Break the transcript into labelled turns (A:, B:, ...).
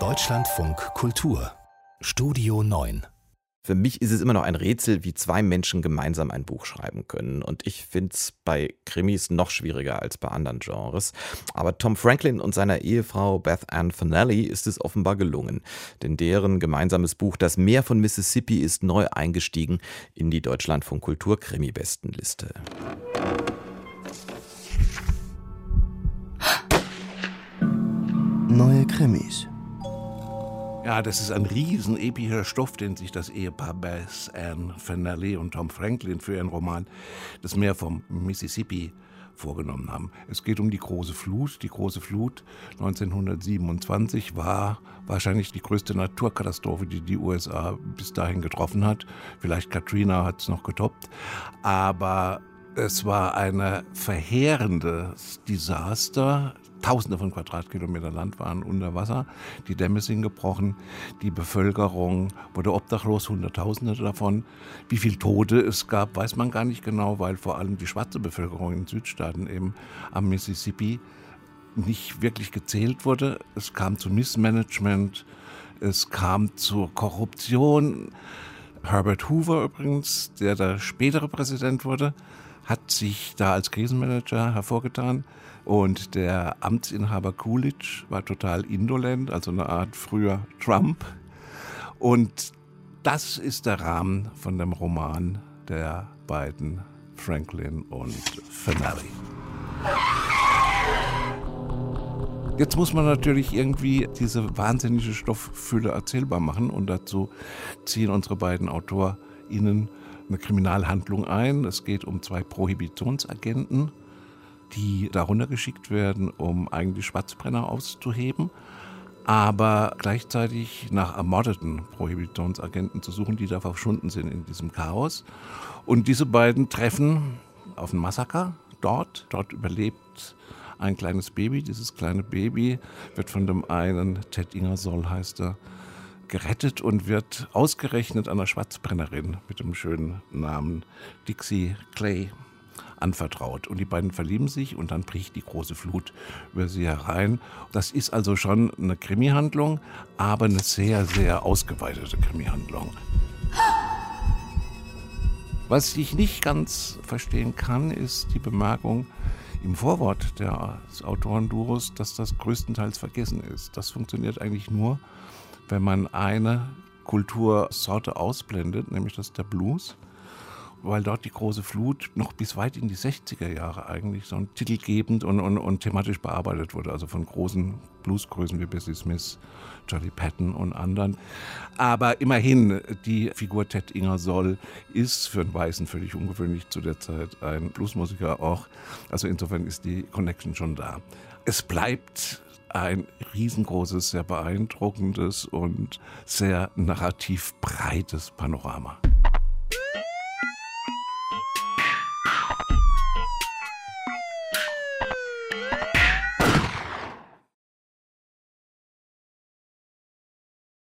A: Deutschlandfunk Kultur Studio 9
B: für mich ist es immer noch ein Rätsel, wie zwei Menschen gemeinsam ein Buch schreiben können. Und ich finde es bei Krimis noch schwieriger als bei anderen Genres. Aber Tom Franklin und seiner Ehefrau Beth Ann Fanelli ist es offenbar gelungen. Denn deren gemeinsames Buch Das Meer von Mississippi ist neu eingestiegen in die Deutschlandfunk Kultur Krimi-Bestenliste.
C: Neue Krimis.
D: Ja, das ist ein riesen epischer Stoff, den sich das Ehepaar Bess Ann Fanelli und Tom Franklin für ihren Roman Das Meer vom Mississippi vorgenommen haben. Es geht um die große Flut. Die große Flut 1927 war wahrscheinlich die größte Naturkatastrophe, die die USA bis dahin getroffen hat. Vielleicht Katrina hat es noch getoppt. Aber es war ein verheerendes Desaster. Tausende von Quadratkilometer Land waren unter Wasser, die Dämme sind gebrochen, die Bevölkerung wurde obdachlos, Hunderttausende davon. Wie viele Tote es gab, weiß man gar nicht genau, weil vor allem die schwarze Bevölkerung in Südstaaten eben am Mississippi nicht wirklich gezählt wurde. Es kam zu Missmanagement, es kam zur Korruption. Herbert Hoover übrigens, der der spätere Präsident wurde, hat sich da als Krisenmanager hervorgetan. Und der Amtsinhaber Coolidge war total indolent, also eine Art früher Trump. Und das ist der Rahmen von dem Roman der beiden Franklin und Finale. Jetzt muss man natürlich irgendwie diese wahnsinnige Stofffülle erzählbar machen und dazu ziehen unsere beiden AutorInnen eine Kriminalhandlung ein. Es geht um zwei Prohibitionsagenten, die darunter geschickt werden, um eigentlich Schwarzbrenner auszuheben, aber gleichzeitig nach ermordeten Prohibitionsagenten zu suchen, die da verschwunden sind in diesem Chaos. Und diese beiden treffen auf ein Massaker dort. Dort überlebt ein kleines Baby. Dieses kleine Baby wird von dem einen, Ted Ingersoll heißt er, gerettet und wird ausgerechnet einer Schwarzbrennerin mit dem schönen Namen Dixie Clay anvertraut. Und die beiden verlieben sich und dann bricht die große Flut über sie herein. Das ist also schon eine Krimihandlung, aber eine sehr, sehr ausgeweitete Krimihandlung. Was ich nicht ganz verstehen kann, ist die Bemerkung im Vorwort des Autorenduos, dass das größtenteils vergessen ist. Das funktioniert eigentlich nur, wenn man eine Kultursorte ausblendet, nämlich das der Blues, weil dort die große Flut noch bis weit in die 60er Jahre eigentlich so ein titelgebend und, und, und thematisch bearbeitet wurde, also von großen Bluesgrößen wie Bessie Smith, Charlie Patton und anderen. Aber immerhin, die Figur Ted Ingersoll ist für einen Weißen völlig ungewöhnlich zu der Zeit ein Bluesmusiker auch. Also insofern ist die Connection schon da. Es bleibt ein riesengroßes, sehr beeindruckendes und sehr narrativ breites Panorama.